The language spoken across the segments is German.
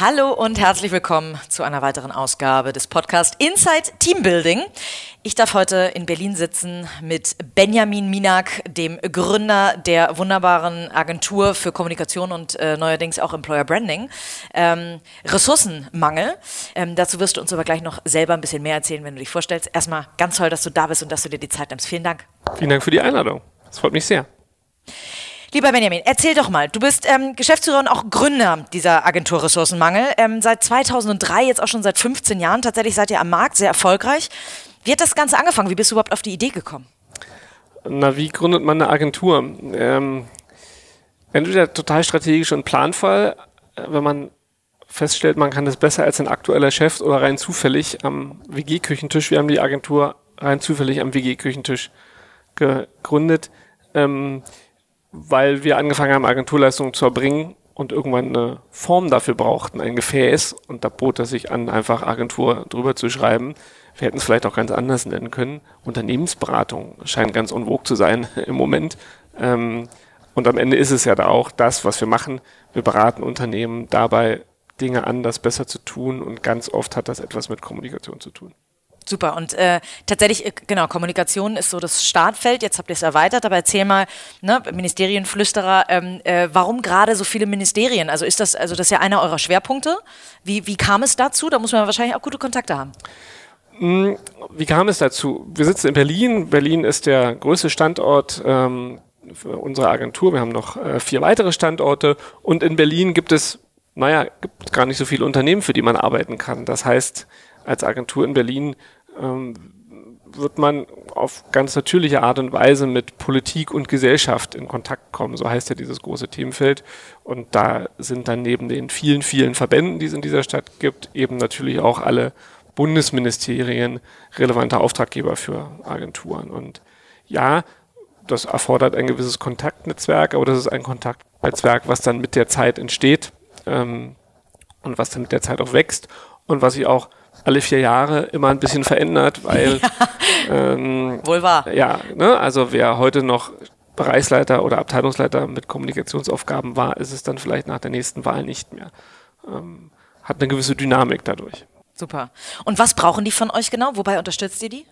Hallo und herzlich willkommen zu einer weiteren Ausgabe des Podcasts Inside Teambuilding. Ich darf heute in Berlin sitzen mit Benjamin Minak, dem Gründer der wunderbaren Agentur für Kommunikation und äh, neuerdings auch Employer Branding. Ähm, Ressourcenmangel. Ähm, dazu wirst du uns aber gleich noch selber ein bisschen mehr erzählen, wenn du dich vorstellst. Erstmal ganz toll, dass du da bist und dass du dir die Zeit nimmst. Vielen Dank. Vielen Dank für die Einladung. Das freut mich sehr. Lieber Benjamin, erzähl doch mal. Du bist ähm, Geschäftsführer und auch Gründer dieser Agentur Ressourcenmangel. Ähm, seit 2003, jetzt auch schon seit 15 Jahren. Tatsächlich seid ihr am Markt sehr erfolgreich. Wie hat das Ganze angefangen? Wie bist du überhaupt auf die Idee gekommen? Na, wie gründet man eine Agentur? Ähm, entweder total strategisch und planvoll, äh, wenn man feststellt, man kann das besser als ein aktueller Chef oder rein zufällig am WG-Küchentisch. Wir haben die Agentur rein zufällig am WG-Küchentisch gegründet. Ähm, weil wir angefangen haben, Agenturleistungen zu erbringen und irgendwann eine Form dafür brauchten, ein Gefäß. Und da bot es sich an, einfach Agentur drüber zu schreiben. Wir hätten es vielleicht auch ganz anders nennen können. Unternehmensberatung scheint ganz unwog zu sein im Moment. Ähm, und am Ende ist es ja da auch das, was wir machen. Wir beraten Unternehmen dabei, Dinge anders, besser zu tun. Und ganz oft hat das etwas mit Kommunikation zu tun. Super. Und äh, tatsächlich, äh, genau, Kommunikation ist so das Startfeld. Jetzt habt ihr es erweitert, aber erzähl mal, ne, Ministerienflüsterer, ähm, äh, warum gerade so viele Ministerien? Also ist das, also das ist ja einer eurer Schwerpunkte. Wie, wie kam es dazu? Da muss man wahrscheinlich auch gute Kontakte haben. Hm, wie kam es dazu? Wir sitzen in Berlin. Berlin ist der größte Standort ähm, für unsere Agentur. Wir haben noch äh, vier weitere Standorte. Und in Berlin gibt es, naja, gibt gar nicht so viele Unternehmen, für die man arbeiten kann. Das heißt, als Agentur in Berlin ähm, wird man auf ganz natürliche Art und Weise mit Politik und Gesellschaft in Kontakt kommen. So heißt ja dieses große Themenfeld. Und da sind dann neben den vielen, vielen Verbänden, die es in dieser Stadt gibt, eben natürlich auch alle Bundesministerien relevante Auftraggeber für Agenturen. Und ja, das erfordert ein gewisses Kontaktnetzwerk, aber das ist ein Kontaktnetzwerk, was dann mit der Zeit entsteht ähm, und was dann mit der Zeit auch wächst und was sich auch alle vier Jahre immer ein bisschen verändert, weil ja, ähm, wohl wahr. Ja, ne, also wer heute noch Bereichsleiter oder Abteilungsleiter mit Kommunikationsaufgaben war, ist es dann vielleicht nach der nächsten Wahl nicht mehr. Ähm, hat eine gewisse Dynamik dadurch. Super. Und was brauchen die von euch genau? Wobei unterstützt ihr die?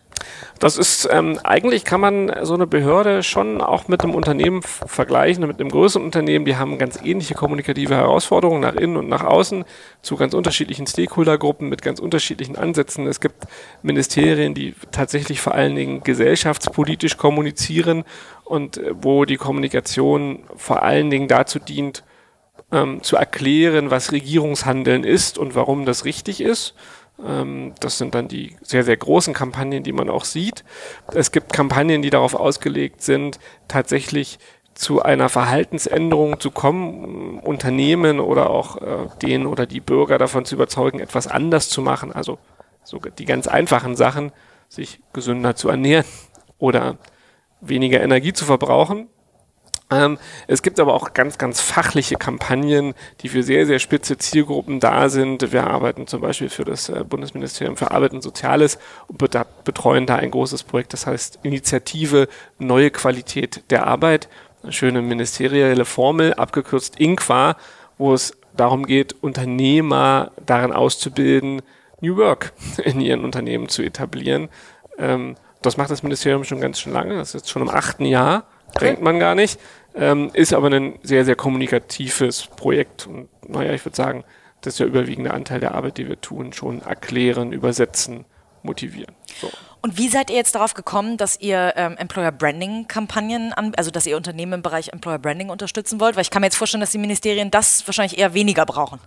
Das ist, ähm, eigentlich kann man so eine Behörde schon auch mit einem Unternehmen vergleichen, mit einem größeren Unternehmen. Die haben ganz ähnliche kommunikative Herausforderungen nach innen und nach außen zu ganz unterschiedlichen Stakeholdergruppen mit ganz unterschiedlichen Ansätzen. Es gibt Ministerien, die tatsächlich vor allen Dingen gesellschaftspolitisch kommunizieren und äh, wo die Kommunikation vor allen Dingen dazu dient, ähm, zu erklären, was Regierungshandeln ist und warum das richtig ist. Ähm, das sind dann die sehr, sehr großen Kampagnen, die man auch sieht. Es gibt Kampagnen, die darauf ausgelegt sind, tatsächlich zu einer Verhaltensänderung zu kommen, Unternehmen oder auch äh, den oder die Bürger davon zu überzeugen, etwas anders zu machen. Also sogar die ganz einfachen Sachen, sich gesünder zu ernähren oder weniger Energie zu verbrauchen. Ähm, es gibt aber auch ganz, ganz fachliche Kampagnen, die für sehr, sehr spitze Zielgruppen da sind. Wir arbeiten zum Beispiel für das äh, Bundesministerium für Arbeit und Soziales und betreuen da ein großes Projekt, das heißt Initiative Neue Qualität der Arbeit. Eine schöne ministerielle Formel, abgekürzt INQUA, wo es darum geht, Unternehmer darin auszubilden, New Work in ihren Unternehmen zu etablieren. Ähm, das macht das Ministerium schon ganz schön lange, das ist jetzt schon im achten Jahr denkt man gar nicht. Ähm, ist aber ein sehr, sehr kommunikatives Projekt. Und naja, ich würde sagen, das ist der überwiegende Anteil der Arbeit, die wir tun, schon erklären, übersetzen, motivieren. So. Und wie seid ihr jetzt darauf gekommen, dass ihr ähm, Employer Branding Kampagnen an, also dass ihr Unternehmen im Bereich Employer Branding unterstützen wollt? Weil ich kann mir jetzt vorstellen, dass die Ministerien das wahrscheinlich eher weniger brauchen.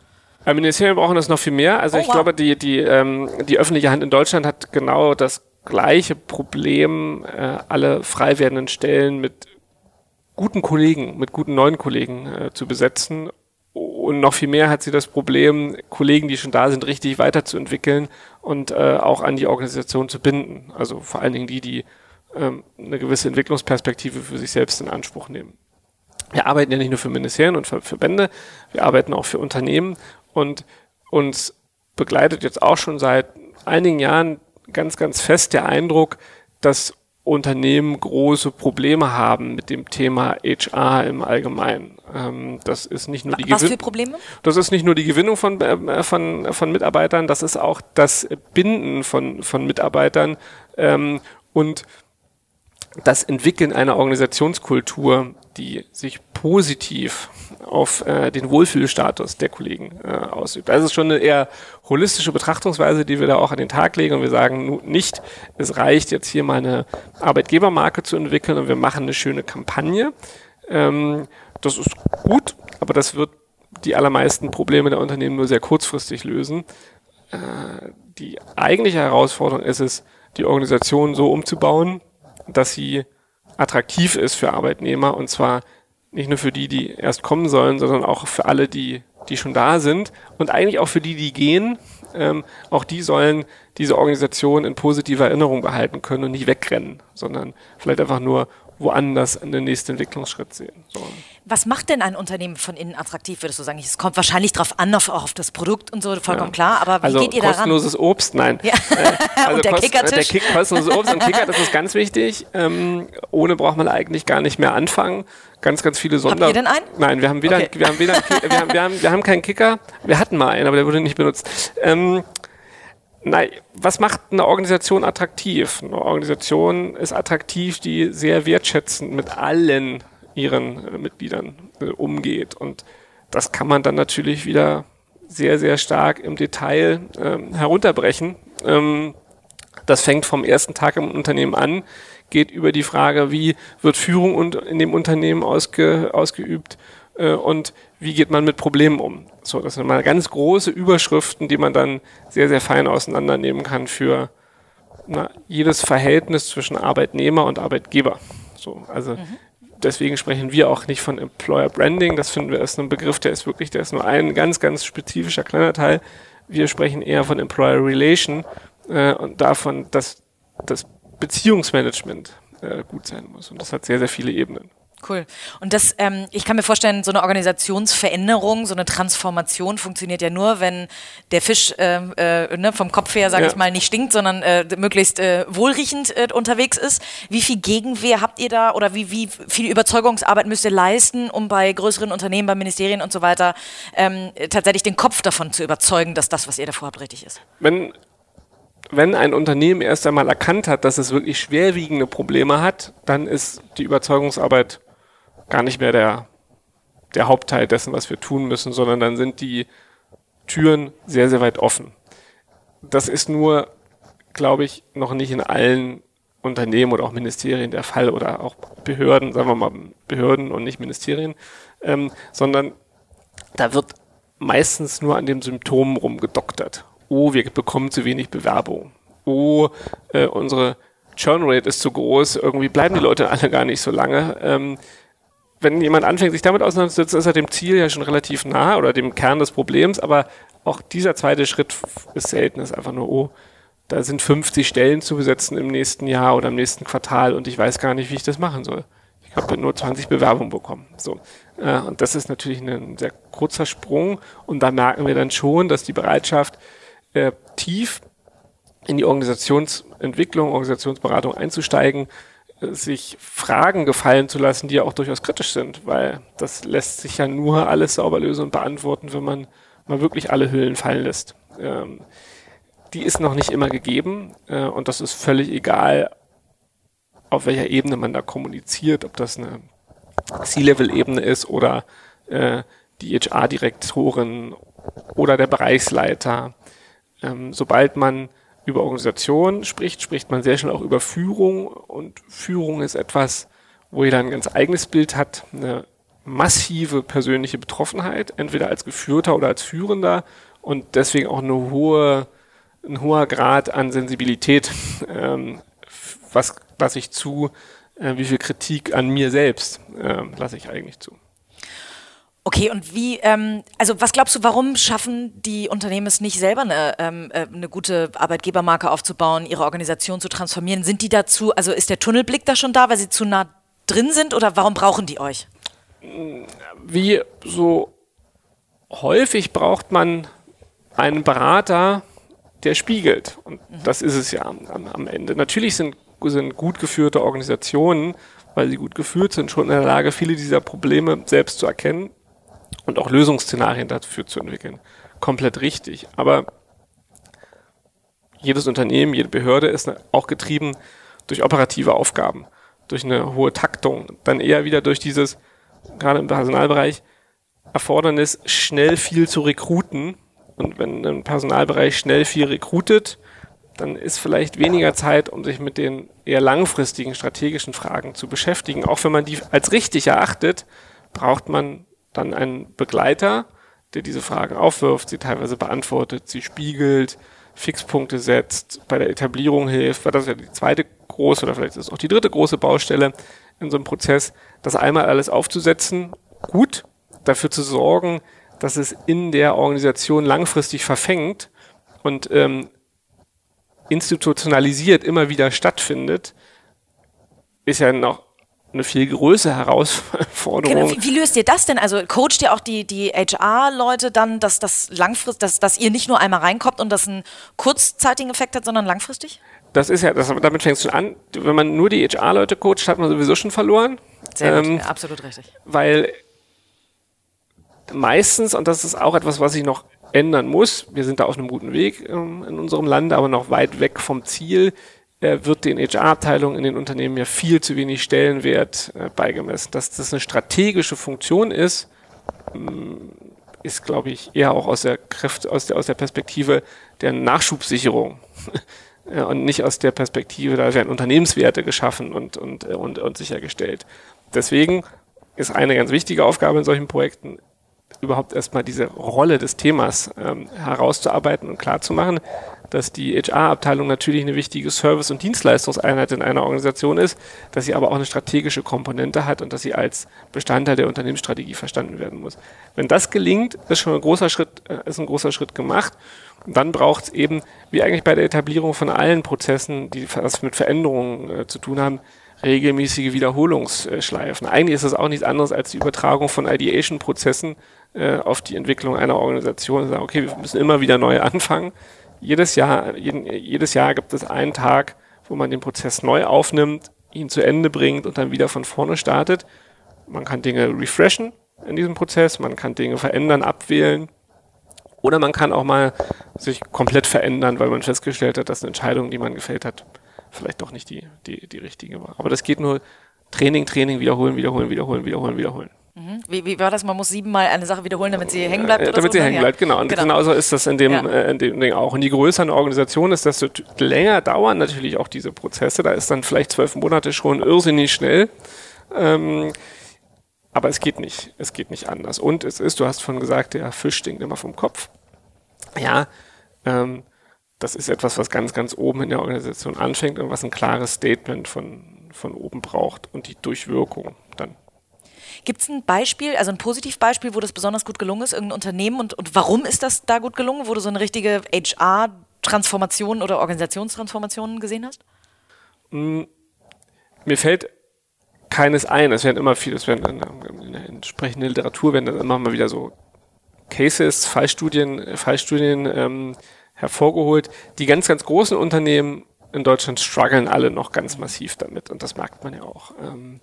Die Ministerien brauchen das noch viel mehr. Also oh, ich wow. glaube, die, die, ähm, die öffentliche Hand in Deutschland hat genau das gleiche Problem, äh, alle frei werdenden Stellen mit guten Kollegen, mit guten neuen Kollegen äh, zu besetzen. Und noch viel mehr hat sie das Problem, Kollegen, die schon da sind, richtig weiterzuentwickeln und äh, auch an die Organisation zu binden. Also vor allen Dingen die, die ähm, eine gewisse Entwicklungsperspektive für sich selbst in Anspruch nehmen. Wir arbeiten ja nicht nur für Ministerien und für Verbände, wir arbeiten auch für Unternehmen und uns begleitet jetzt auch schon seit einigen Jahren ganz, ganz fest der Eindruck, dass Unternehmen große Probleme haben mit dem Thema HR im Allgemeinen. Ähm, das ist nicht nur die Was für Probleme? Das ist nicht nur die Gewinnung von, äh, von, von Mitarbeitern, das ist auch das Binden von, von Mitarbeitern ähm, und das Entwickeln einer Organisationskultur, die sich positiv auf äh, den Wohlfühlstatus der Kollegen äh, ausübt. Das ist schon eine eher holistische Betrachtungsweise, die wir da auch an den Tag legen und wir sagen nicht, es reicht jetzt hier mal eine Arbeitgebermarke zu entwickeln und wir machen eine schöne Kampagne. Ähm, das ist gut, aber das wird die allermeisten Probleme der Unternehmen nur sehr kurzfristig lösen. Äh, die eigentliche Herausforderung ist es, die Organisation so umzubauen, dass sie attraktiv ist für Arbeitnehmer und zwar nicht nur für die, die erst kommen sollen, sondern auch für alle, die, die schon da sind und eigentlich auch für die, die gehen. Ähm, auch die sollen diese Organisation in positiver Erinnerung behalten können und nicht wegrennen, sondern vielleicht einfach nur woanders einen nächsten Entwicklungsschritt sehen. So. Was macht denn ein Unternehmen von innen attraktiv, würdest du sagen? Es kommt wahrscheinlich darauf an, auf, auch auf das Produkt und so, vollkommen ja. klar, aber wie also geht ihr daran? kostenloses Obst, nein. Ja. Äh, also und der kost, Kickertisch? Der Kick, kostenloses Obst und Kicker, das ist ganz wichtig. Ähm, ohne braucht man eigentlich gar nicht mehr anfangen. Ganz, ganz viele Sonder... Habt ihr denn einen? Nein, wir haben weder, okay. wir haben weder, wir haben, wir haben, wir haben keinen Kicker. Wir hatten mal einen, aber der wurde nicht benutzt. Ähm, Nein, was macht eine Organisation attraktiv? Eine Organisation ist attraktiv, die sehr wertschätzend mit allen ihren äh, Mitgliedern äh, umgeht. Und das kann man dann natürlich wieder sehr, sehr stark im Detail ähm, herunterbrechen. Ähm, das fängt vom ersten Tag im Unternehmen an, geht über die Frage, wie wird Führung in dem Unternehmen ausge, ausgeübt äh, und wie geht man mit Problemen um. So, das sind mal ganz große Überschriften, die man dann sehr, sehr fein auseinandernehmen kann für na, jedes Verhältnis zwischen Arbeitnehmer und Arbeitgeber. So, also mhm deswegen sprechen wir auch nicht von Employer Branding. Das finden wir ist ein Begriff, der ist wirklich, der ist nur ein ganz, ganz spezifischer kleiner Teil. Wir sprechen eher von Employer Relation äh, und davon, dass das Beziehungsmanagement äh, gut sein muss. Und das hat sehr, sehr viele Ebenen. Cool. Und das, ähm, ich kann mir vorstellen, so eine Organisationsveränderung, so eine Transformation funktioniert ja nur, wenn der Fisch äh, äh, ne, vom Kopf her, sag ja. ich mal, nicht stinkt, sondern äh, möglichst äh, wohlriechend äh, unterwegs ist. Wie viel Gegenwehr habt ihr da oder wie, wie viel Überzeugungsarbeit müsst ihr leisten, um bei größeren Unternehmen, bei Ministerien und so weiter ähm, tatsächlich den Kopf davon zu überzeugen, dass das, was ihr davor habt, richtig ist? Wenn wenn ein Unternehmen erst einmal erkannt hat, dass es wirklich schwerwiegende Probleme hat, dann ist die Überzeugungsarbeit gar nicht mehr der, der Hauptteil dessen, was wir tun müssen, sondern dann sind die Türen sehr, sehr weit offen. Das ist nur, glaube ich, noch nicht in allen Unternehmen oder auch Ministerien der Fall oder auch Behörden, sagen wir mal Behörden und nicht Ministerien, ähm, sondern da wird meistens nur an den Symptomen rumgedoktert. Oh, wir bekommen zu wenig Bewerbung. Oh, äh, unsere Churn Rate ist zu groß, irgendwie bleiben die Leute alle gar nicht so lange. Ähm, wenn jemand anfängt, sich damit auseinanderzusetzen, ist er dem Ziel ja schon relativ nah oder dem Kern des Problems, aber auch dieser zweite Schritt ist selten, ist einfach nur, oh, da sind 50 Stellen zu besetzen im nächsten Jahr oder im nächsten Quartal und ich weiß gar nicht, wie ich das machen soll. Ich habe nur 20 Bewerbungen bekommen. So. Äh, und das ist natürlich ein sehr kurzer Sprung und da merken wir dann schon, dass die Bereitschaft, äh, tief in die Organisationsentwicklung, Organisationsberatung einzusteigen, sich Fragen gefallen zu lassen, die ja auch durchaus kritisch sind, weil das lässt sich ja nur alles sauber lösen und beantworten, wenn man mal wirklich alle Hüllen fallen lässt. Ähm, die ist noch nicht immer gegeben äh, und das ist völlig egal, auf welcher Ebene man da kommuniziert, ob das eine C-Level-Ebene ist oder äh, die HR-Direktorin oder der Bereichsleiter. Ähm, sobald man über Organisation spricht, spricht man sehr schnell auch über Führung und Führung ist etwas, wo jeder ein ganz eigenes Bild hat, eine massive persönliche Betroffenheit, entweder als Geführter oder als Führender und deswegen auch eine hohe, ein hoher Grad an Sensibilität, ähm, was lasse ich zu, äh, wie viel Kritik an mir selbst äh, lasse ich eigentlich zu. Okay, und wie, ähm, also was glaubst du, warum schaffen die Unternehmen es nicht selber eine, ähm, äh, eine gute Arbeitgebermarke aufzubauen, ihre Organisation zu transformieren? Sind die dazu, also ist der Tunnelblick da schon da, weil sie zu nah drin sind oder warum brauchen die euch? Wie so häufig braucht man einen Berater, der spiegelt. Und mhm. das ist es ja am, am Ende. Natürlich sind, sind gut geführte Organisationen, weil sie gut geführt sind, schon in der Lage, viele dieser Probleme selbst zu erkennen und auch Lösungsszenarien dafür zu entwickeln. Komplett richtig. Aber jedes Unternehmen, jede Behörde ist auch getrieben durch operative Aufgaben, durch eine hohe Taktung, dann eher wieder durch dieses, gerade im Personalbereich, Erfordernis, schnell viel zu rekruten. Und wenn ein Personalbereich schnell viel rekrutet, dann ist vielleicht weniger Zeit, um sich mit den eher langfristigen strategischen Fragen zu beschäftigen. Auch wenn man die als richtig erachtet, braucht man dann einen Begleiter, der diese Fragen aufwirft, sie teilweise beantwortet, sie spiegelt, Fixpunkte setzt, bei der Etablierung hilft, weil das ist ja die zweite große oder vielleicht ist es auch die dritte große Baustelle in so einem Prozess, das einmal alles aufzusetzen, gut, dafür zu sorgen, dass es in der Organisation langfristig verfängt und ähm, institutionalisiert immer wieder stattfindet, ist ja noch eine viel größere Herausforderung. Wie, wie, löst ihr das denn? Also coacht ihr auch die, die HR-Leute dann, dass das langfristig, dass, dass ihr nicht nur einmal reinkommt und das einen kurzzeitigen Effekt hat, sondern langfristig? Das ist ja, das, damit fängst du an. Wenn man nur die HR-Leute coacht, hat man sowieso schon verloren. Sehr ähm, gut, absolut richtig. Weil meistens, und das ist auch etwas, was ich noch ändern muss, wir sind da auf einem guten Weg ähm, in unserem Land, aber noch weit weg vom Ziel, wird den HR-Abteilungen in den Unternehmen ja viel zu wenig Stellenwert äh, beigemessen. Dass das eine strategische Funktion ist, mm, ist, glaube ich, eher auch aus der Kraft, aus der, aus der Perspektive der Nachschubsicherung. und nicht aus der Perspektive, da werden Unternehmenswerte geschaffen und, und, äh, und, und sichergestellt. Deswegen ist eine ganz wichtige Aufgabe in solchen Projekten, überhaupt erstmal diese Rolle des Themas ähm, herauszuarbeiten und klarzumachen, dass die HR-Abteilung natürlich eine wichtige Service- und Dienstleistungseinheit in einer Organisation ist, dass sie aber auch eine strategische Komponente hat und dass sie als Bestandteil der Unternehmensstrategie verstanden werden muss. Wenn das gelingt, ist schon ein großer Schritt, äh, ist ein großer Schritt gemacht. Und dann braucht es eben, wie eigentlich bei der Etablierung von allen Prozessen, die was mit Veränderungen äh, zu tun haben, regelmäßige Wiederholungsschleifen. Eigentlich ist es auch nichts anderes als die Übertragung von Ideation-Prozessen äh, auf die Entwicklung einer Organisation. Sagen, okay, wir müssen immer wieder neu anfangen. Jedes Jahr, jeden, jedes Jahr gibt es einen Tag, wo man den Prozess neu aufnimmt, ihn zu Ende bringt und dann wieder von vorne startet. Man kann Dinge refreshen in diesem Prozess, man kann Dinge verändern, abwählen. Oder man kann auch mal sich komplett verändern, weil man festgestellt hat, dass eine Entscheidung, die man gefällt hat, vielleicht doch nicht die, die, die richtige war. Aber das geht nur Training, Training, wiederholen, wiederholen, wiederholen, wiederholen, wiederholen. Mhm. Wie, wie war das? Man muss siebenmal eine Sache wiederholen, damit sie hängen bleibt? Oder damit so? sie hängen bleibt, genau. Und genau. genauso ist das in dem, ja. äh, in dem Ding auch. Und je größer eine Organisation ist, desto länger dauern natürlich auch diese Prozesse. Da ist dann vielleicht zwölf Monate schon irrsinnig schnell. Ähm, aber es geht nicht. Es geht nicht anders. Und es ist, du hast schon gesagt, der Fisch stinkt immer vom Kopf. Ja, ähm, das ist etwas, was ganz, ganz oben in der Organisation anfängt und was ein klares Statement von, von oben braucht und die Durchwirkung. Gibt es ein Beispiel, also ein Positivbeispiel, wo das besonders gut gelungen ist, irgendein Unternehmen und, und warum ist das da gut gelungen, wo du so eine richtige HR-Transformation oder Organisationstransformation gesehen hast? Mm, mir fällt keines ein. Es werden immer viele, es werden in, der entsprechenden Literatur werden dann immer mal wieder so Cases, Fallstudien, Fallstudien ähm, hervorgeholt. Die ganz, ganz großen Unternehmen in Deutschland strugglen alle noch ganz massiv damit und das merkt man ja auch. Ähm,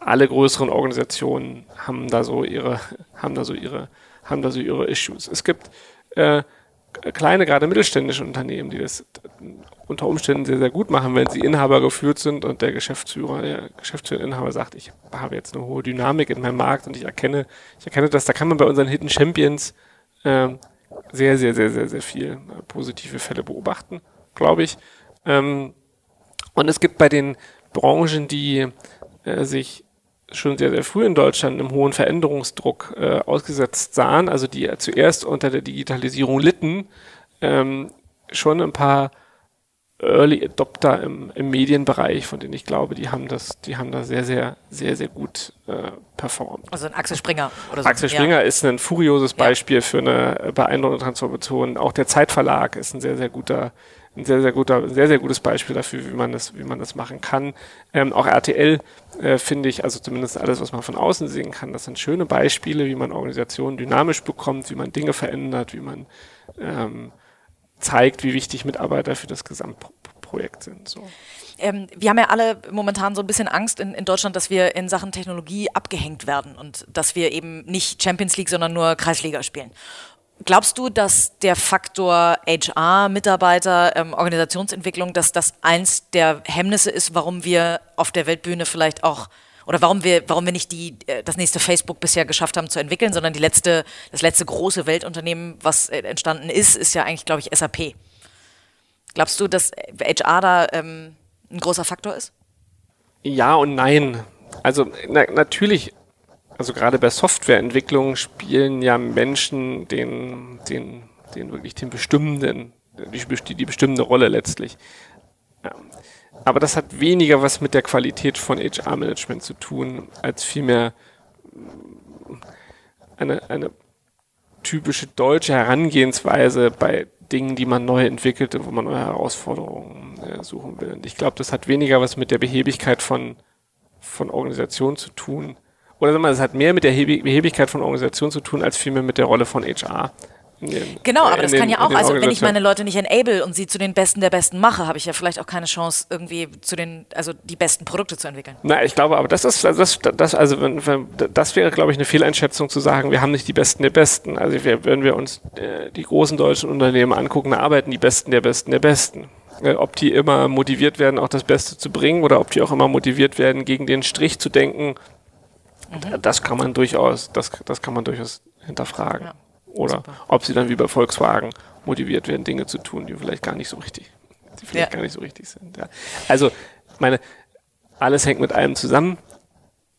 alle größeren Organisationen haben da so ihre, haben da so ihre, haben da so ihre Issues. Es gibt äh, kleine, gerade mittelständische Unternehmen, die das unter Umständen sehr, sehr gut machen, wenn sie Inhaber geführt sind und der Geschäftsführer, der Geschäftsführer Inhaber sagt, ich habe jetzt eine hohe Dynamik in meinem Markt und ich erkenne, ich erkenne das, da kann man bei unseren Hidden Champions äh, sehr, sehr, sehr, sehr, sehr viel äh, positive Fälle beobachten, glaube ich. Ähm, und es gibt bei den Branchen, die äh, sich schon sehr, sehr früh in Deutschland einem hohen Veränderungsdruck äh, ausgesetzt sahen, also die zuerst unter der Digitalisierung litten, ähm, schon ein paar Early Adopter im, im, Medienbereich, von denen ich glaube, die haben das, die haben da sehr, sehr, sehr, sehr gut äh, performt. Also ein Axel Springer oder so. Axel Springer ja. ist ein furioses Beispiel ja. für eine beeindruckende Transformation. Auch der Zeitverlag ist ein sehr, sehr guter, ein sehr, sehr guter, sehr, sehr gutes Beispiel dafür, wie man das, wie man das machen kann. Ähm, auch RTL äh, finde ich, also zumindest alles, was man von außen sehen kann, das sind schöne Beispiele, wie man Organisationen dynamisch bekommt, wie man Dinge verändert, wie man ähm, zeigt, wie wichtig Mitarbeiter für das Gesamtprojekt sind. So. Ähm, wir haben ja alle momentan so ein bisschen Angst in, in, Deutschland, dass wir in Sachen Technologie abgehängt werden und dass wir eben nicht Champions League, sondern nur Kreisliga spielen. Glaubst du, dass der Faktor HR, Mitarbeiter, ähm, Organisationsentwicklung, dass das eins der Hemmnisse ist, warum wir auf der Weltbühne vielleicht auch oder warum wir, warum wir nicht die, äh, das nächste Facebook bisher geschafft haben zu entwickeln, sondern die letzte, das letzte große Weltunternehmen, was äh, entstanden ist, ist ja eigentlich, glaube ich, SAP. Glaubst du, dass HR da ähm, ein großer Faktor ist? Ja und nein. Also na, natürlich, also gerade bei Softwareentwicklung spielen ja Menschen den, den, den wirklich den bestimmenden, die, die bestimmende Rolle letztlich. Aber das hat weniger was mit der Qualität von HR-Management zu tun, als vielmehr eine, eine typische deutsche Herangehensweise bei Dingen, die man neu entwickelte, wo man neue Herausforderungen äh, suchen will. Und ich glaube, das hat weniger was mit der Behebigkeit von, von Organisationen zu tun. Oder sagen wir mal, es hat mehr mit der Behebigkeit von Organisationen zu tun, als vielmehr mit der Rolle von HR. Den, genau, aber das den, kann ja auch, also wenn ich meine Leute nicht enable und sie zu den Besten der Besten mache, habe ich ja vielleicht auch keine Chance, irgendwie zu den, also die besten Produkte zu entwickeln. Na, ich glaube, aber das ist, also das, das, also wenn, wenn, das wäre, glaube ich, eine Fehleinschätzung zu sagen, wir haben nicht die Besten der Besten. Also wir, wenn wir uns äh, die großen deutschen Unternehmen angucken, da arbeiten die Besten der Besten der Besten. Äh, ob die immer motiviert werden, auch das Beste zu bringen, oder ob die auch immer motiviert werden, gegen den Strich zu denken, mhm. das kann man durchaus, das, das kann man durchaus hinterfragen. Ja. Oder Super. ob sie dann wie bei Volkswagen motiviert werden, Dinge zu tun, die vielleicht gar nicht so richtig, die vielleicht ja. gar nicht so richtig sind. Ja. Also, meine, alles hängt mit allem zusammen.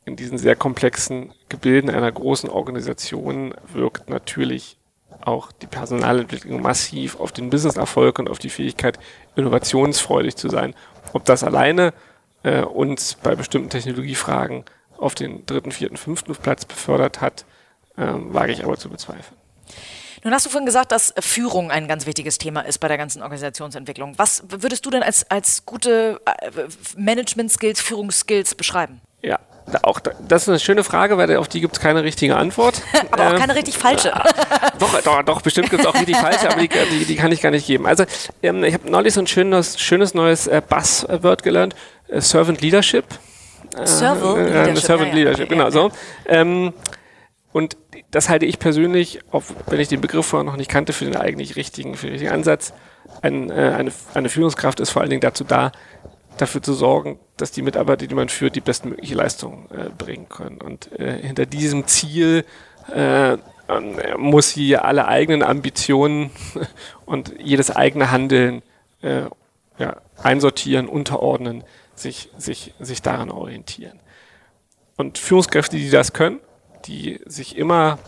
In diesen sehr komplexen Gebilden einer großen Organisation wirkt natürlich auch die Personalentwicklung massiv auf den Businesserfolg und auf die Fähigkeit, innovationsfreudig zu sein. Ob das alleine äh, uns bei bestimmten Technologiefragen auf den dritten, vierten, fünften Platz befördert hat, äh, wage ich aber zu bezweifeln. Nun hast du vorhin gesagt, dass Führung ein ganz wichtiges Thema ist bei der ganzen Organisationsentwicklung. Was würdest du denn als, als gute äh, Management-Skills, Führungsskills beschreiben? Ja, auch das ist eine schöne Frage, weil auf die gibt es keine richtige Antwort. aber auch äh, keine richtig falsche. doch, doch, doch, bestimmt gibt es auch richtig falsche, aber die, die, die, kann ich gar nicht geben. Also ähm, ich habe neulich so ein schönes, schönes neues äh, Buzzword gelernt, äh, Servant Leadership. Servant äh, Leadership, Servant Leadership, genau so. Ähm, und das halte ich persönlich, auch wenn ich den Begriff vorher noch nicht kannte, für den eigentlich richtigen, für den richtigen Ansatz. Ein, äh, eine, eine Führungskraft ist vor allen Dingen dazu da, dafür zu sorgen, dass die Mitarbeiter, die man führt, die bestmögliche Leistung äh, bringen können. Und äh, hinter diesem Ziel äh, ähm, muss sie alle eigenen Ambitionen und jedes eigene Handeln äh, ja, einsortieren, unterordnen, sich, sich, sich daran orientieren. Und Führungskräfte, die das können, die sich immer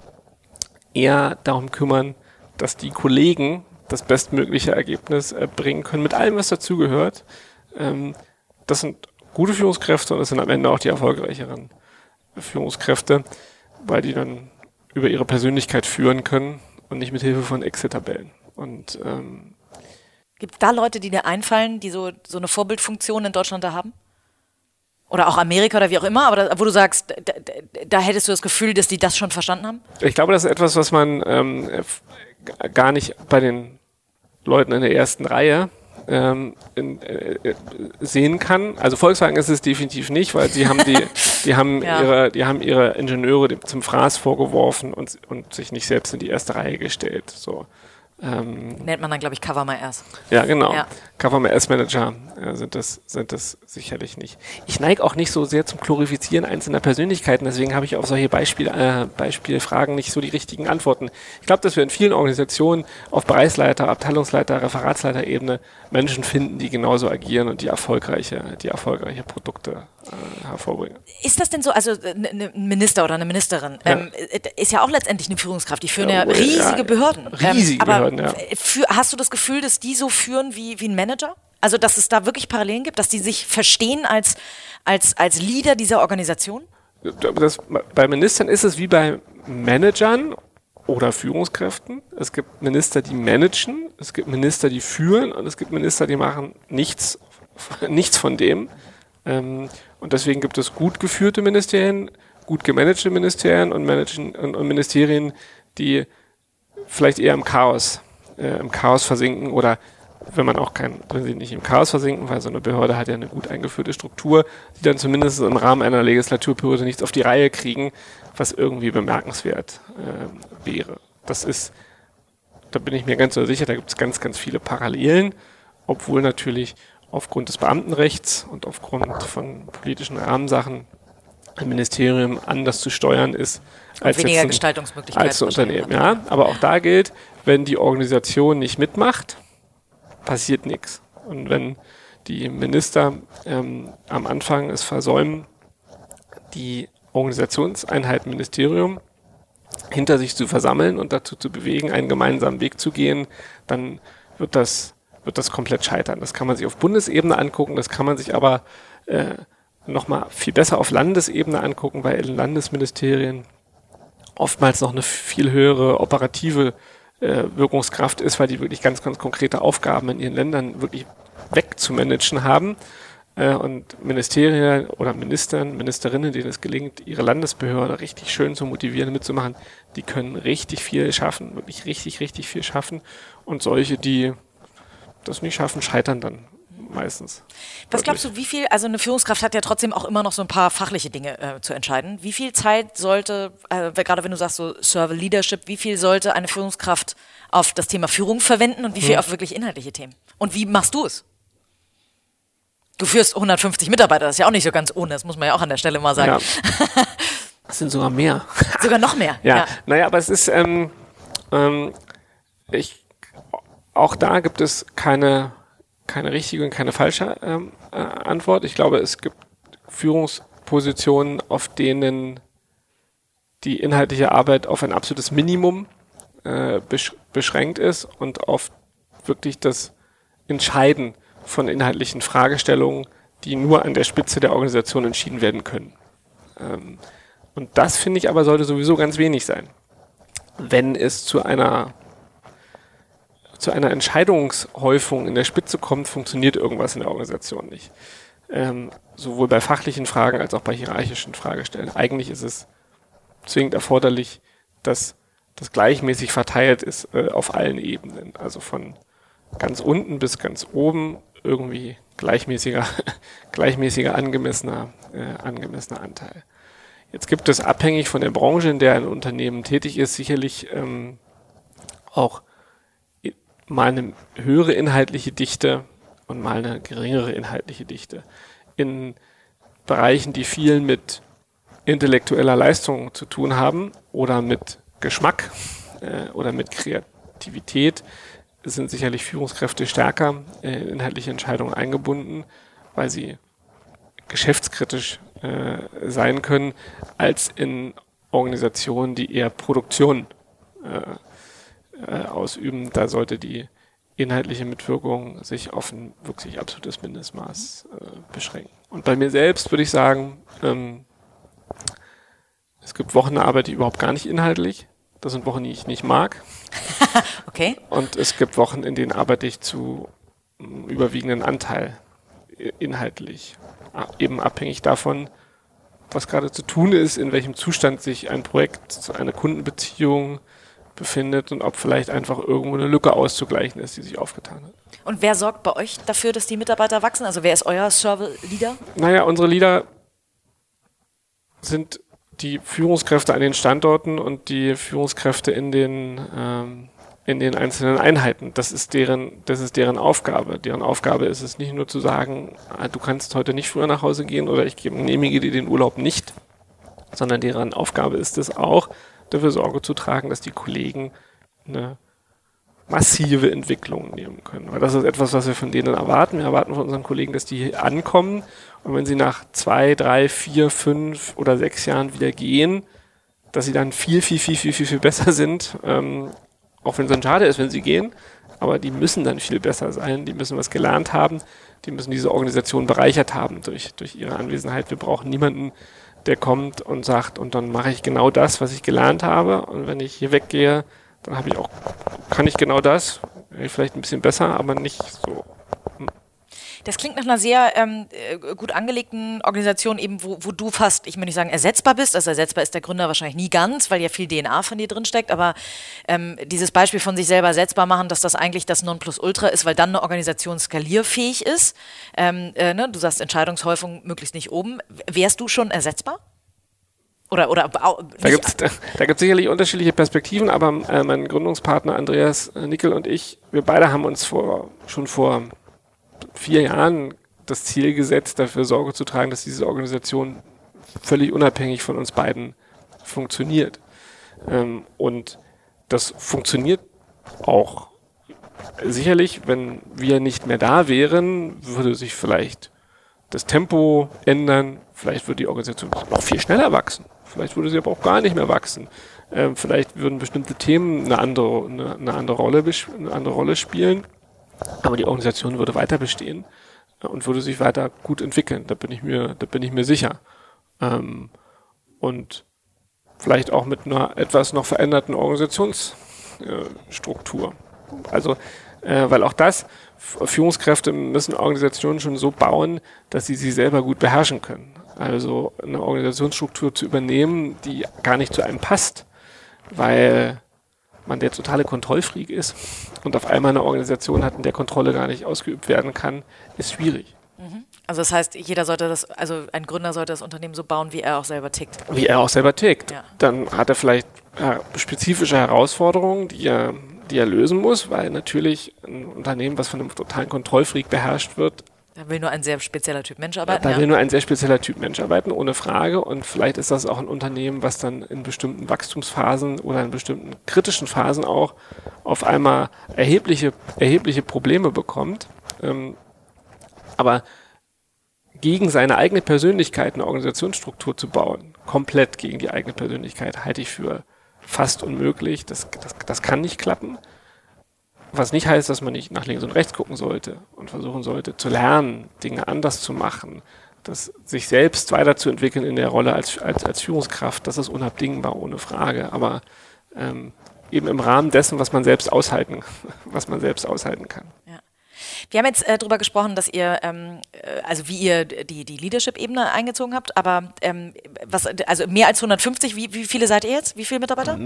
eher darum kümmern, dass die Kollegen das bestmögliche Ergebnis äh, bringen können, mit allem, was dazugehört. Ähm, das sind gute Führungskräfte und das sind am Ende auch die erfolgreicheren Führungskräfte, weil die dann über ihre Persönlichkeit führen können und nicht mit Hilfe von Excel-Tabellen. Und ähm, gibt es da Leute, die dir einfallen, die so, so eine Vorbildfunktion in Deutschland da haben? Oder auch Amerika oder wie auch immer, aber da, wo du sagst, da, da, hättest du das Gefühl, dass die das schon verstanden haben? Ich glaube, das ist etwas, was man ähm, gar nicht bei den Leuten in der ersten Reihe ähm, in, äh, sehen kann. Also Volkswagen ist es definitiv nicht, weil sie haben die, die haben ja. ihre, die haben ihre Ingenieure zum Fraß vorgeworfen und, und sich nicht selbst in die erste Reihe gestellt. So. Ähm, Nennt man dann, glaube ich, Cover My Ass. Ja, genau. Ja. Cover My Ass Manager äh, sind, das, sind das sicherlich nicht. Ich neige auch nicht so sehr zum Glorifizieren einzelner Persönlichkeiten, deswegen habe ich auf solche Beispiel, äh, Beispielfragen nicht so die richtigen Antworten. Ich glaube, dass wir in vielen Organisationen auf Bereichsleiter, Abteilungsleiter, Referatsleiterebene Menschen finden, die genauso agieren und die erfolgreiche, die erfolgreiche Produkte äh, hervorbringen. Ist das denn so, also ein äh, ne, Minister oder eine Ministerin ja. ähm, äh, ist ja auch letztendlich eine Führungskraft, die führen ja, ja riesige ja, Behörden. Riesige ähm, aber Behörden, ja. Für, hast du das Gefühl, dass die so führen wie, wie ein Manager? Also, dass es da wirklich Parallelen gibt, dass die sich verstehen als, als, als Leader dieser Organisation? Das, bei Ministern ist es wie bei Managern oder Führungskräften. Es gibt Minister, die managen, es gibt Minister, die führen und es gibt Minister, die machen nichts, nichts von dem. Ähm, und deswegen gibt es gut geführte Ministerien, gut gemanagte Ministerien und, Managen, und, und Ministerien, die vielleicht eher im Chaos, äh, im Chaos versinken oder wenn man auch kein, wenn sie nicht im Chaos versinken, weil so eine Behörde hat ja eine gut eingeführte Struktur, die dann zumindest im Rahmen einer Legislaturperiode nichts auf die Reihe kriegen, was irgendwie bemerkenswert äh, wäre. Das ist, da bin ich mir ganz so sicher, da gibt es ganz, ganz viele Parallelen, obwohl natürlich aufgrund des Beamtenrechts und aufgrund von politischen Rahmensachen ein Ministerium anders zu steuern ist als weniger ein, Gestaltungsmöglichkeiten als ein Unternehmen. Ja, aber auch da gilt, wenn die Organisation nicht mitmacht, passiert nichts. Und wenn die Minister ähm, am Anfang es versäumen, die Organisationseinheit Ministerium hinter sich zu versammeln und dazu zu bewegen, einen gemeinsamen Weg zu gehen, dann wird das, wird das komplett scheitern. Das kann man sich auf Bundesebene angucken, das kann man sich aber äh, nochmal viel besser auf Landesebene angucken, weil in Landesministerien oftmals noch eine viel höhere operative äh, Wirkungskraft ist, weil die wirklich ganz, ganz konkrete Aufgaben in ihren Ländern wirklich wegzumanagen haben. Äh, und Ministerien oder Ministern, Ministerinnen, denen es gelingt, ihre Landesbehörde richtig schön zu motivieren, mitzumachen, die können richtig viel schaffen, wirklich richtig, richtig viel schaffen. Und solche, die das nicht schaffen, scheitern dann meistens. Was glaubst du, wie viel, also eine Führungskraft hat ja trotzdem auch immer noch so ein paar fachliche Dinge äh, zu entscheiden. Wie viel Zeit sollte, äh, gerade wenn du sagst so Server Leadership, wie viel sollte eine Führungskraft auf das Thema Führung verwenden und wie viel hm. auf wirklich inhaltliche Themen? Und wie machst du es? Du führst 150 Mitarbeiter, das ist ja auch nicht so ganz ohne, das muss man ja auch an der Stelle mal sagen. Ja. Das sind sogar mehr. Sogar noch mehr. Ja, ja. naja, aber es ist, ähm, ähm, ich, auch da gibt es keine keine richtige und keine falsche ähm, äh, Antwort. Ich glaube, es gibt Führungspositionen, auf denen die inhaltliche Arbeit auf ein absolutes Minimum äh, besch beschränkt ist und auf wirklich das Entscheiden von inhaltlichen Fragestellungen, die nur an der Spitze der Organisation entschieden werden können. Ähm, und das finde ich aber sollte sowieso ganz wenig sein. Wenn es zu einer zu einer Entscheidungshäufung in der Spitze kommt, funktioniert irgendwas in der Organisation nicht. Ähm, sowohl bei fachlichen Fragen als auch bei hierarchischen Fragestellen. Eigentlich ist es zwingend erforderlich, dass das gleichmäßig verteilt ist äh, auf allen Ebenen. Also von ganz unten bis ganz oben irgendwie gleichmäßiger, gleichmäßiger angemessener, äh, angemessener Anteil. Jetzt gibt es abhängig von der Branche, in der ein Unternehmen tätig ist, sicherlich ähm, auch mal eine höhere inhaltliche Dichte und mal eine geringere inhaltliche Dichte. In Bereichen, die viel mit intellektueller Leistung zu tun haben oder mit Geschmack äh, oder mit Kreativität, sind sicherlich Führungskräfte stärker äh, in inhaltliche Entscheidungen eingebunden, weil sie geschäftskritisch äh, sein können, als in Organisationen, die eher Produktion äh, äh, ausüben, da sollte die inhaltliche Mitwirkung sich auf ein wirklich absolutes Mindestmaß äh, beschränken. Und bei mir selbst würde ich sagen, ähm, es gibt Wochen der Arbeit, die überhaupt gar nicht inhaltlich. Das sind Wochen, die ich nicht mag. okay. Und es gibt Wochen, in denen arbeite ich zu einem überwiegenden Anteil inhaltlich. Eben abhängig davon, was gerade zu tun ist, in welchem Zustand sich ein Projekt, eine Kundenbeziehung, befindet und ob vielleicht einfach irgendwo eine Lücke auszugleichen ist, die sich aufgetan hat. Und wer sorgt bei euch dafür, dass die Mitarbeiter wachsen? Also wer ist euer Server-Leader? Naja, unsere Leader sind die Führungskräfte an den Standorten und die Führungskräfte in den, ähm, in den einzelnen Einheiten. Das ist deren, das ist deren Aufgabe. Deren Aufgabe ist es nicht nur zu sagen, ah, du kannst heute nicht früher nach Hause gehen oder ich genehmige dir den Urlaub nicht, sondern deren Aufgabe ist es auch, dafür Sorge zu tragen, dass die Kollegen eine massive Entwicklung nehmen können. Weil das ist etwas, was wir von denen erwarten. Wir erwarten von unseren Kollegen, dass die ankommen und wenn sie nach zwei, drei, vier, fünf oder sechs Jahren wieder gehen, dass sie dann viel, viel, viel, viel, viel, viel besser sind ähm, Auch wenn es dann schade ist, wenn sie gehen, aber die müssen dann viel besser sein, die müssen was gelernt haben, die müssen diese Organisation bereichert haben durch, durch ihre Anwesenheit. Wir brauchen niemanden, der kommt und sagt, und dann mache ich genau das, was ich gelernt habe. Und wenn ich hier weggehe, dann habe ich auch, kann ich genau das, vielleicht ein bisschen besser, aber nicht so das klingt nach einer sehr ähm, äh, gut angelegten Organisation, eben wo, wo du fast, ich möchte nicht sagen ersetzbar bist. Also ersetzbar ist der Gründer wahrscheinlich nie ganz, weil ja viel DNA von dir drin steckt. Aber ähm, dieses Beispiel von sich selber ersetzbar machen, dass das eigentlich das Nonplusultra ist, weil dann eine Organisation skalierfähig ist. Ähm, äh, ne? Du sagst Entscheidungshäufung möglichst nicht oben. Wärst du schon ersetzbar? Oder, oder da gibt es da gibt's sicherlich unterschiedliche Perspektiven, aber äh, mein Gründungspartner Andreas Nickel und ich, wir beide haben uns vor, schon vor vier Jahren das Ziel gesetzt, dafür Sorge zu tragen, dass diese Organisation völlig unabhängig von uns beiden funktioniert. Ähm, und das funktioniert auch. Sicherlich, wenn wir nicht mehr da wären, würde sich vielleicht das Tempo ändern, vielleicht würde die Organisation noch viel schneller wachsen, vielleicht würde sie aber auch gar nicht mehr wachsen. Ähm, vielleicht würden bestimmte Themen eine andere, eine, eine andere, Rolle, eine andere Rolle spielen. Aber die Organisation würde weiter bestehen äh, und würde sich weiter gut entwickeln. Da bin ich mir, da bin ich mir sicher. Ähm, und vielleicht auch mit einer etwas noch veränderten Organisationsstruktur. also, äh, weil auch das, Führungskräfte müssen Organisationen schon so bauen, dass sie sie selber gut beherrschen können. Also eine Organisationsstruktur zu übernehmen, die gar nicht zu einem passt, weil man der totale Kontrollfreak ist und auf einmal eine Organisation hat, in der Kontrolle gar nicht ausgeübt werden kann, ist schwierig. Mhm. Also das heißt, jeder sollte das, also ein Gründer sollte das Unternehmen so bauen, wie er auch selber tickt. Wie er auch selber tickt. Ja. Dann hat er vielleicht spezifische Herausforderungen, die er, die er lösen muss, weil natürlich ein Unternehmen, was von einem totalen Kontrollfreak beherrscht wird, da will nur ein sehr spezieller Typ Mensch arbeiten. Da, da will nur ein sehr spezieller Typ Mensch arbeiten, ohne Frage. Und vielleicht ist das auch ein Unternehmen, was dann in bestimmten Wachstumsphasen oder in bestimmten kritischen Phasen auch auf einmal erhebliche, erhebliche Probleme bekommt. Ähm, aber gegen seine eigene Persönlichkeit eine Organisationsstruktur zu bauen, komplett gegen die eigene Persönlichkeit, halte ich für fast unmöglich. Das, das, das kann nicht klappen. Was nicht heißt, dass man nicht nach links und rechts gucken sollte und versuchen sollte zu lernen, Dinge anders zu machen, das, sich selbst weiterzuentwickeln in der Rolle als, als, als Führungskraft, das ist unabdingbar, ohne Frage. Aber ähm, eben im Rahmen dessen, was man selbst aushalten, was man selbst aushalten kann. Ja. Wir haben jetzt äh, darüber gesprochen, dass ihr, ähm, äh, also wie ihr die, die Leadership-Ebene eingezogen habt, aber ähm, was, also mehr als 150, wie, wie viele seid ihr jetzt? Wie viele Mitarbeiter?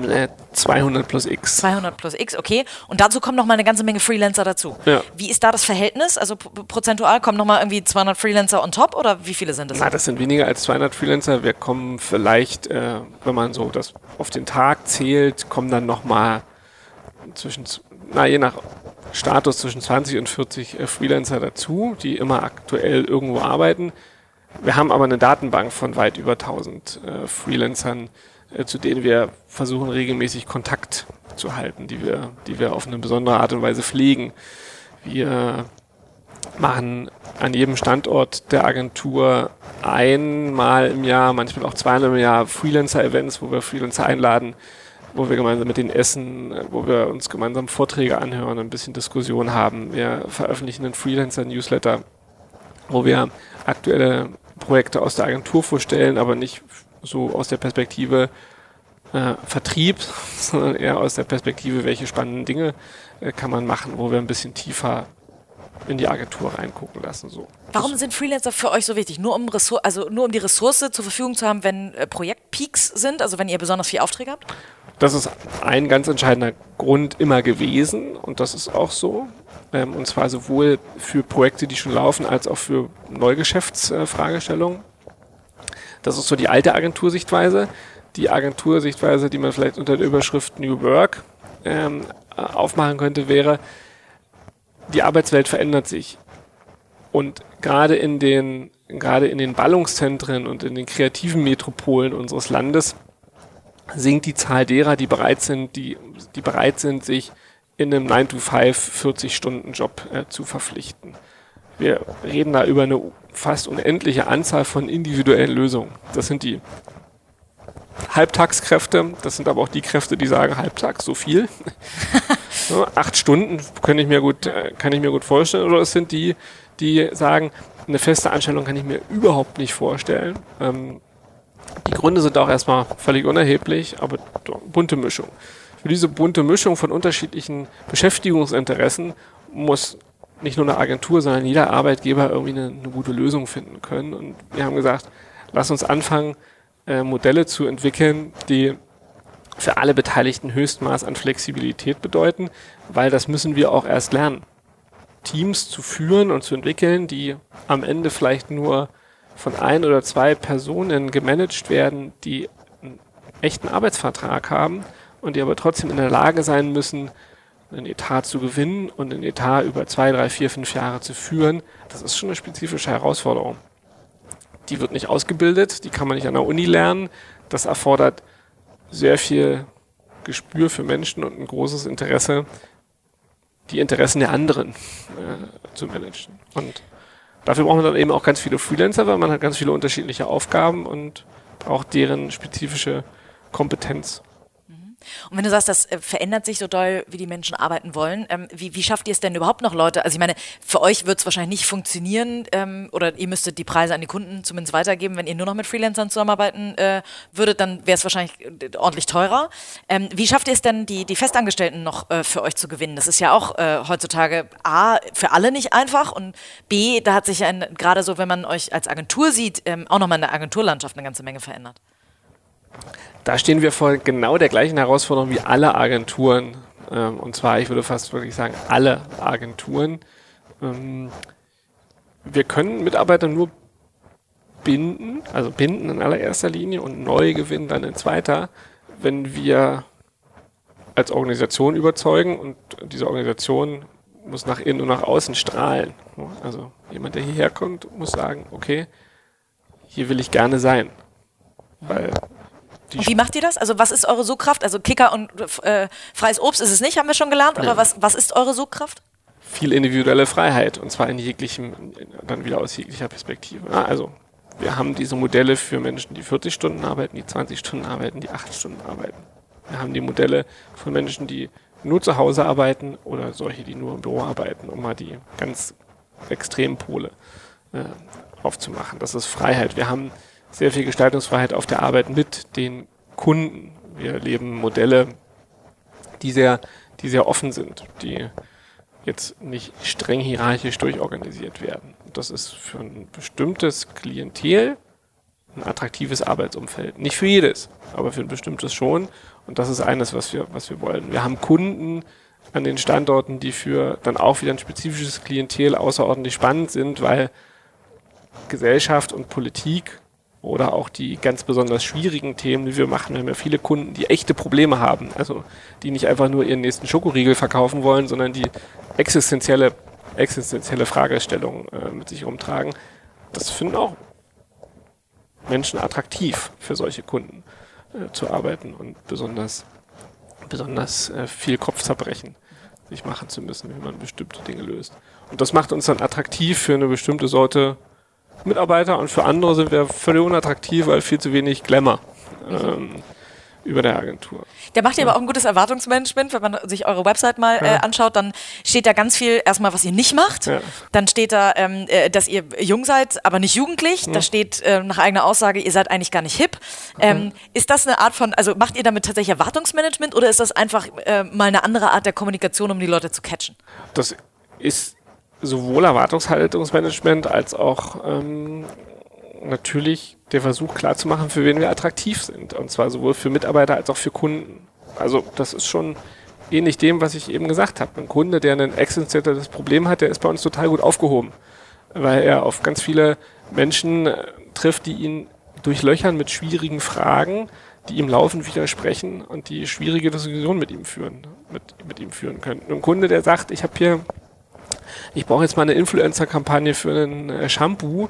200 plus X. 200 plus X, okay. Und dazu kommen noch mal eine ganze Menge Freelancer dazu. Ja. Wie ist da das Verhältnis? Also prozentual kommen noch mal irgendwie 200 Freelancer on top oder wie viele sind das? Na, das sind weniger als 200 Freelancer. Wir kommen vielleicht, äh, wenn man so das auf den Tag zählt, kommen dann noch mal zwischen, na je nach Status zwischen 20 und 40 äh, Freelancer dazu, die immer aktuell irgendwo arbeiten. Wir haben aber eine Datenbank von weit über 1000 äh, Freelancern, äh, zu denen wir versuchen regelmäßig Kontakt zu halten, die wir, die wir auf eine besondere Art und Weise pflegen. Wir machen an jedem Standort der Agentur einmal im Jahr, manchmal auch zweimal im Jahr Freelancer-Events, wo wir Freelancer einladen, wo wir gemeinsam mit denen essen, wo wir uns gemeinsam Vorträge anhören, ein bisschen Diskussion haben. Wir veröffentlichen einen Freelancer-Newsletter, wo wir aktuelle Projekte aus der Agentur vorstellen, aber nicht so aus der Perspektive äh, Vertrieb, sondern eher aus der Perspektive, welche spannenden Dinge äh, kann man machen, wo wir ein bisschen tiefer in die Agentur reingucken lassen. So. Warum sind Freelancer für euch so wichtig? Nur um, also nur um die Ressource zur Verfügung zu haben, wenn äh, Projektpeaks sind, also wenn ihr besonders viele Aufträge habt? Das ist ein ganz entscheidender Grund immer gewesen und das ist auch so. Ähm, und zwar sowohl für Projekte, die schon laufen, als auch für Neugeschäftsfragestellungen. das ist so die alte Agentursichtweise. Die Agentursichtweise, die man vielleicht unter der Überschrift New Work ähm, aufmachen könnte, wäre, die Arbeitswelt verändert sich. Und gerade in den, gerade in den Ballungszentren und in den kreativen Metropolen unseres Landes sinkt die Zahl derer, die bereit sind, die, die bereit sind, sich in einem 9-to-5 40-Stunden-Job äh, zu verpflichten. Wir reden da über eine fast unendliche Anzahl von individuellen Lösungen. Das sind die Halbtagskräfte. Das sind aber auch die Kräfte, die sagen, halbtags so viel. ja, acht Stunden kann ich mir gut, äh, kann ich mir gut vorstellen. Oder es sind die, die sagen, eine feste Anstellung kann ich mir überhaupt nicht vorstellen. Ähm, die Gründe sind auch erstmal völlig unerheblich, aber bunte Mischung. Für diese bunte Mischung von unterschiedlichen Beschäftigungsinteressen muss nicht nur eine Agentur, sondern jeder Arbeitgeber irgendwie eine, eine gute Lösung finden können. Und wir haben gesagt, lass uns anfangen, äh, Modelle zu entwickeln, die für alle Beteiligten Höchstmaß an Flexibilität bedeuten, weil das müssen wir auch erst lernen. Teams zu führen und zu entwickeln, die am Ende vielleicht nur von ein oder zwei Personen gemanagt werden, die einen echten Arbeitsvertrag haben und die aber trotzdem in der Lage sein müssen, einen Etat zu gewinnen und einen Etat über zwei, drei, vier, fünf Jahre zu führen, das ist schon eine spezifische Herausforderung. Die wird nicht ausgebildet, die kann man nicht an der Uni lernen. Das erfordert sehr viel Gespür für Menschen und ein großes Interesse, die Interessen der anderen äh, zu managen. Und dafür braucht man dann eben auch ganz viele Freelancer, weil man hat ganz viele unterschiedliche Aufgaben und braucht deren spezifische Kompetenz. Und wenn du sagst, das äh, verändert sich so doll, wie die Menschen arbeiten wollen, ähm, wie, wie schafft ihr es denn überhaupt noch Leute? Also ich meine, für euch wird es wahrscheinlich nicht funktionieren ähm, oder ihr müsstet die Preise an die Kunden zumindest weitergeben. Wenn ihr nur noch mit Freelancern zusammenarbeiten äh, würdet, dann wäre es wahrscheinlich äh, ordentlich teurer. Ähm, wie schafft ihr es denn, die, die Festangestellten noch äh, für euch zu gewinnen? Das ist ja auch äh, heutzutage A, für alle nicht einfach und B, da hat sich gerade so, wenn man euch als Agentur sieht, ähm, auch nochmal in der Agenturlandschaft eine ganze Menge verändert. Da stehen wir vor genau der gleichen Herausforderung wie alle Agenturen. Ähm, und zwar, ich würde fast wirklich sagen, alle Agenturen. Ähm, wir können Mitarbeiter nur binden, also binden in allererster Linie und neu gewinnen dann in zweiter, wenn wir als Organisation überzeugen und diese Organisation muss nach innen und nach außen strahlen. Also jemand, der hierher kommt, muss sagen, okay, hier will ich gerne sein. Weil und wie macht ihr das? Also was ist eure Sogkraft? Also Kicker und äh, freies Obst ist es nicht, haben wir schon gelernt. Aber was, was ist eure Sogkraft? Viel individuelle Freiheit und zwar in jeglichem, dann wieder aus jeglicher Perspektive. Also wir haben diese Modelle für Menschen, die 40 Stunden arbeiten, die 20 Stunden arbeiten, die 8 Stunden arbeiten. Wir haben die Modelle von Menschen, die nur zu Hause arbeiten oder solche, die nur im Büro arbeiten, um mal die ganz extremen Pole äh, aufzumachen. Das ist Freiheit. Wir haben sehr viel Gestaltungsfreiheit auf der Arbeit mit den Kunden. Wir erleben Modelle, die sehr, die sehr offen sind, die jetzt nicht streng hierarchisch durchorganisiert werden. Das ist für ein bestimmtes Klientel ein attraktives Arbeitsumfeld. Nicht für jedes, aber für ein bestimmtes schon. Und das ist eines, was wir, was wir wollen. Wir haben Kunden an den Standorten, die für dann auch wieder ein spezifisches Klientel außerordentlich spannend sind, weil Gesellschaft und Politik oder auch die ganz besonders schwierigen Themen, die wir machen. Wir haben ja viele Kunden, die echte Probleme haben. Also die nicht einfach nur ihren nächsten Schokoriegel verkaufen wollen, sondern die existenzielle, existenzielle Fragestellungen äh, mit sich umtragen. Das finden auch Menschen attraktiv für solche Kunden äh, zu arbeiten und besonders, besonders äh, viel Kopfzerbrechen sich machen zu müssen, wie man bestimmte Dinge löst. Und das macht uns dann attraktiv für eine bestimmte Sorte Mitarbeiter und für andere sind wir völlig unattraktiv, weil viel zu wenig Glamour. Ähm, über der Agentur. Der macht ja, aber auch ein gutes Erwartungsmanagement. Wenn man sich eure Website mal ja. äh, anschaut, dann steht da ganz viel erstmal, was ihr nicht macht. Ja. Dann steht da, ähm, äh, dass ihr jung seid, aber nicht jugendlich. Da steht äh, nach eigener Aussage, ihr seid eigentlich gar nicht hip. Ähm, ist das eine Art von, also macht ihr damit tatsächlich Erwartungsmanagement oder ist das einfach äh, mal eine andere Art der Kommunikation, um die Leute zu catchen? Das ist sowohl Erwartungshaltungsmanagement als auch ähm, natürlich der Versuch klarzumachen, für wen wir attraktiv sind. Und zwar sowohl für Mitarbeiter als auch für Kunden. Also das ist schon ähnlich dem, was ich eben gesagt habe. Ein Kunde, der ein existenzielles Problem hat, der ist bei uns total gut aufgehoben, weil er auf ganz viele Menschen äh, trifft, die ihn durchlöchern mit schwierigen Fragen, die ihm laufend widersprechen und die schwierige Diskussionen mit ihm führen, mit, mit ihm führen können. Ein Kunde, der sagt, ich habe hier ich brauche jetzt mal eine Influencer-Kampagne für einen äh, Shampoo,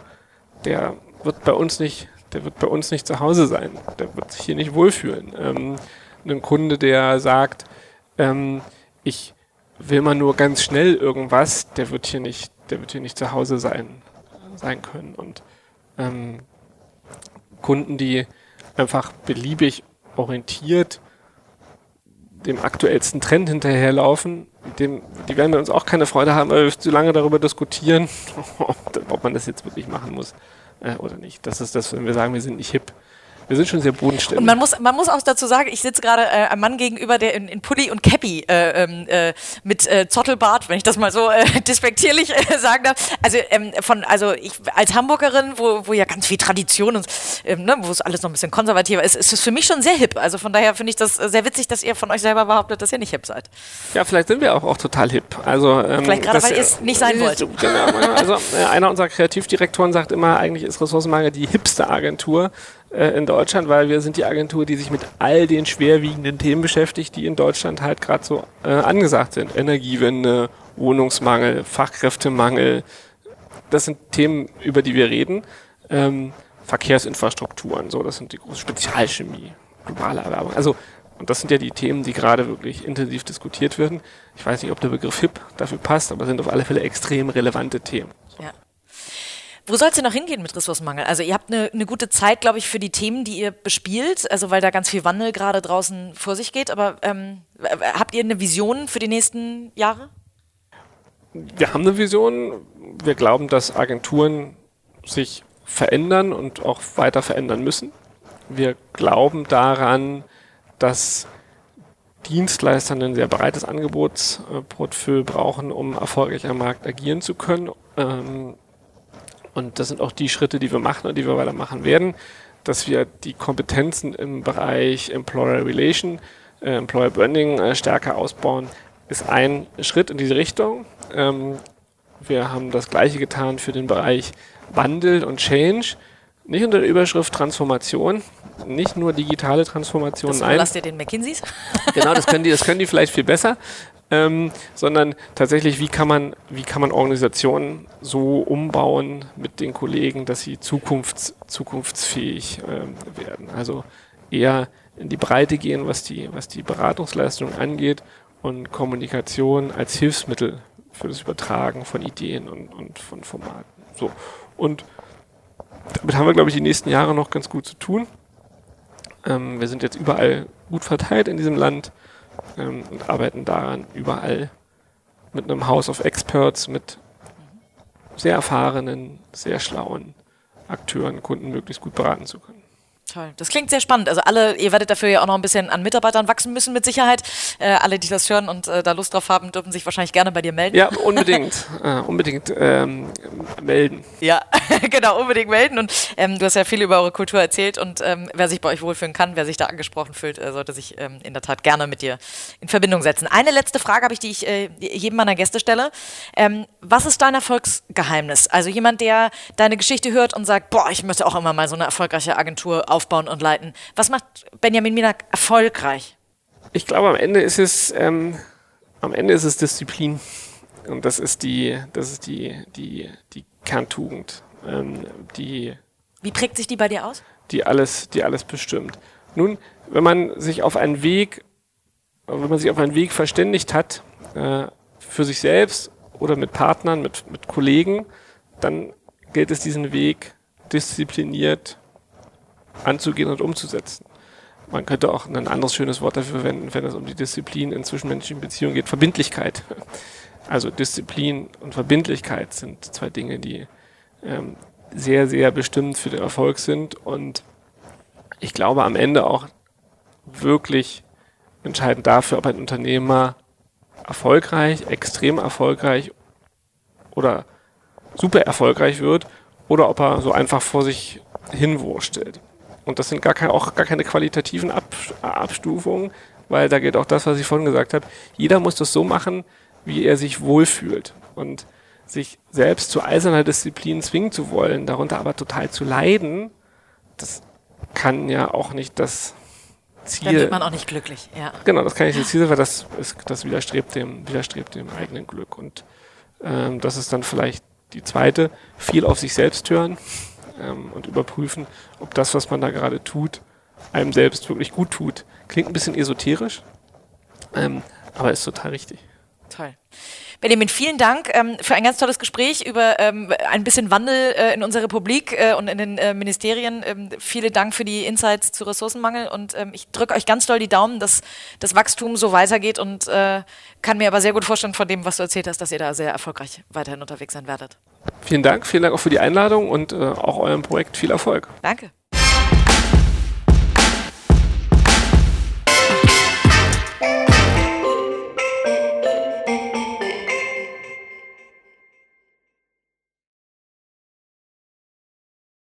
der wird bei uns nicht, der wird bei uns nicht zu Hause sein. Der wird sich hier nicht wohlfühlen. Ähm, ein Kunde, der sagt, ähm, ich will mal nur ganz schnell irgendwas, der wird hier nicht, der wird hier nicht zu Hause sein, sein können. Und ähm, Kunden, die einfach beliebig orientiert dem aktuellsten Trend hinterherlaufen, dem, die werden wir uns auch keine Freude haben, weil wir zu lange darüber diskutieren, ob man das jetzt wirklich machen muss äh, oder nicht. Das ist das, wenn wir sagen, wir sind nicht hip. Wir sind schon sehr bodenständig. Und man muss, man muss auch dazu sagen, ich sitze gerade äh, einem Mann gegenüber, der in, in Pulli und Cappy äh, ähm, äh, mit äh, Zottelbart, wenn ich das mal so äh, despektierlich äh, sagen darf. Also ähm, von, also ich als Hamburgerin, wo, wo ja ganz viel Tradition und ähm, ne, wo es alles noch ein bisschen konservativer ist, ist es für mich schon sehr hip. Also von daher finde ich das sehr witzig, dass ihr von euch selber behauptet, dass ihr nicht hip seid. Ja, vielleicht sind wir auch, auch total hip. Also ähm, vielleicht gerade, weil ihr es nicht sein wollt. Genau. Also einer unserer Kreativdirektoren sagt immer, eigentlich ist Ressourcenmangel die hipste Agentur äh, in Deutschland, weil wir sind die Agentur, die sich mit all den schwerwiegenden Themen beschäftigt, die in Deutschland halt gerade so äh, angesagt sind. Energiewende, Wohnungsmangel, Fachkräftemangel. Das sind Themen, über die wir reden. Ähm, Verkehrsinfrastrukturen, so, das sind die große Spezialchemie, globale Erwerbung. Also, und das sind ja die Themen, die gerade wirklich intensiv diskutiert werden. Ich weiß nicht, ob der Begriff HIP dafür passt, aber sind auf alle Fälle extrem relevante Themen. Ja. Wo soll es denn noch hingehen mit Ressourcenmangel? Also ihr habt eine, eine gute Zeit, glaube ich, für die Themen, die ihr bespielt, also weil da ganz viel Wandel gerade draußen vor sich geht. Aber ähm, habt ihr eine Vision für die nächsten Jahre? Wir haben eine Vision. Wir glauben, dass Agenturen sich verändern und auch weiter verändern müssen. Wir glauben daran, dass Dienstleister ein sehr breites Angebotsportfolio brauchen, um erfolgreich am Markt agieren zu können. Ähm, und das sind auch die Schritte, die wir machen und die wir weitermachen werden, dass wir die Kompetenzen im Bereich Employer Relation, äh, Employer Branding äh, stärker ausbauen, ist ein Schritt in diese Richtung. Ähm, wir haben das Gleiche getan für den Bereich Wandel und Change. Nicht unter der Überschrift Transformation, nicht nur digitale Transformation. Das nein. lasst ihr den McKinseys? genau, das können die, das können die vielleicht viel besser ähm, sondern tatsächlich, wie kann man, wie kann man Organisationen so umbauen mit den Kollegen, dass sie zukunfts, zukunftsfähig ähm, werden. Also eher in die Breite gehen, was die, was die Beratungsleistung angeht und Kommunikation als Hilfsmittel für das Übertragen von Ideen und, und von Formaten. So. Und damit haben wir, glaube ich, die nächsten Jahre noch ganz gut zu tun. Ähm, wir sind jetzt überall gut verteilt in diesem Land ähm, und arbeiten daran überall mit einem House of Experts, mit sehr erfahrenen, sehr schlauen Akteuren, Kunden möglichst gut beraten zu können. Toll. Das klingt sehr spannend. Also alle, ihr werdet dafür ja auch noch ein bisschen an Mitarbeitern wachsen müssen mit Sicherheit. Äh, alle, die das hören und äh, da Lust drauf haben, dürfen sich wahrscheinlich gerne bei dir melden. Ja, unbedingt. äh, unbedingt ähm, melden. Ja, genau, unbedingt melden. Und ähm, du hast ja viel über eure Kultur erzählt und ähm, wer sich bei euch wohlfühlen kann, wer sich da angesprochen fühlt, äh, sollte sich ähm, in der Tat gerne mit dir in Verbindung setzen. Eine letzte Frage habe ich, die ich äh, jedem meiner Gäste stelle. Ähm, was ist dein Erfolgsgeheimnis? Also jemand, der deine Geschichte hört und sagt, boah, ich möchte auch immer mal so eine erfolgreiche Agentur aufbauen und leiten. Was macht Benjamin Minak erfolgreich? Ich glaube, am Ende ist es, ähm, am Ende ist es Disziplin. Und das ist die, das ist die, die, die Kerntugend, ähm, die. Wie prägt sich die bei dir aus? Die alles, die alles bestimmt. Nun, wenn man sich auf einen Weg, wenn man sich auf einen Weg verständigt hat, äh, für sich selbst oder mit Partnern, mit, mit Kollegen, dann gilt es diesen Weg diszipliniert anzugehen und umzusetzen. Man könnte auch ein anderes schönes Wort dafür verwenden, wenn es um die Disziplin in zwischenmenschlichen Beziehungen geht. Verbindlichkeit. Also Disziplin und Verbindlichkeit sind zwei Dinge, die ähm, sehr, sehr bestimmt für den Erfolg sind und ich glaube am Ende auch wirklich entscheidend dafür, ob ein Unternehmer erfolgreich, extrem erfolgreich oder super erfolgreich wird oder ob er so einfach vor sich hinwurstelt. Und das sind gar keine, auch gar keine qualitativen Ab Abstufungen, weil da geht auch das, was ich vorhin gesagt habe. Jeder muss das so machen, wie er sich wohlfühlt. Und sich selbst zu eiserner Disziplin zwingen zu wollen, darunter aber total zu leiden, das kann ja auch nicht das Ziel. Dann wird man auch nicht glücklich, ja. Genau, das kann nicht das Ziel sein, weil das, ist, das widerstrebt, dem, widerstrebt dem eigenen Glück. Und ähm, das ist dann vielleicht die zweite, viel auf sich selbst hören ähm, und überprüfen, ob das, was man da gerade tut, einem selbst wirklich gut tut. Klingt ein bisschen esoterisch, ähm, aber ist total richtig. Toll. Benjamin, vielen Dank ähm, für ein ganz tolles Gespräch über ähm, ein bisschen Wandel äh, in unserer Republik äh, und in den äh, Ministerien. Ähm, vielen Dank für die Insights zu Ressourcenmangel und ähm, ich drücke euch ganz doll die Daumen, dass das Wachstum so weitergeht und äh, kann mir aber sehr gut vorstellen von dem, was du erzählt hast, dass ihr da sehr erfolgreich weiterhin unterwegs sein werdet. Vielen Dank, vielen Dank auch für die Einladung und äh, auch eurem Projekt viel Erfolg. Danke.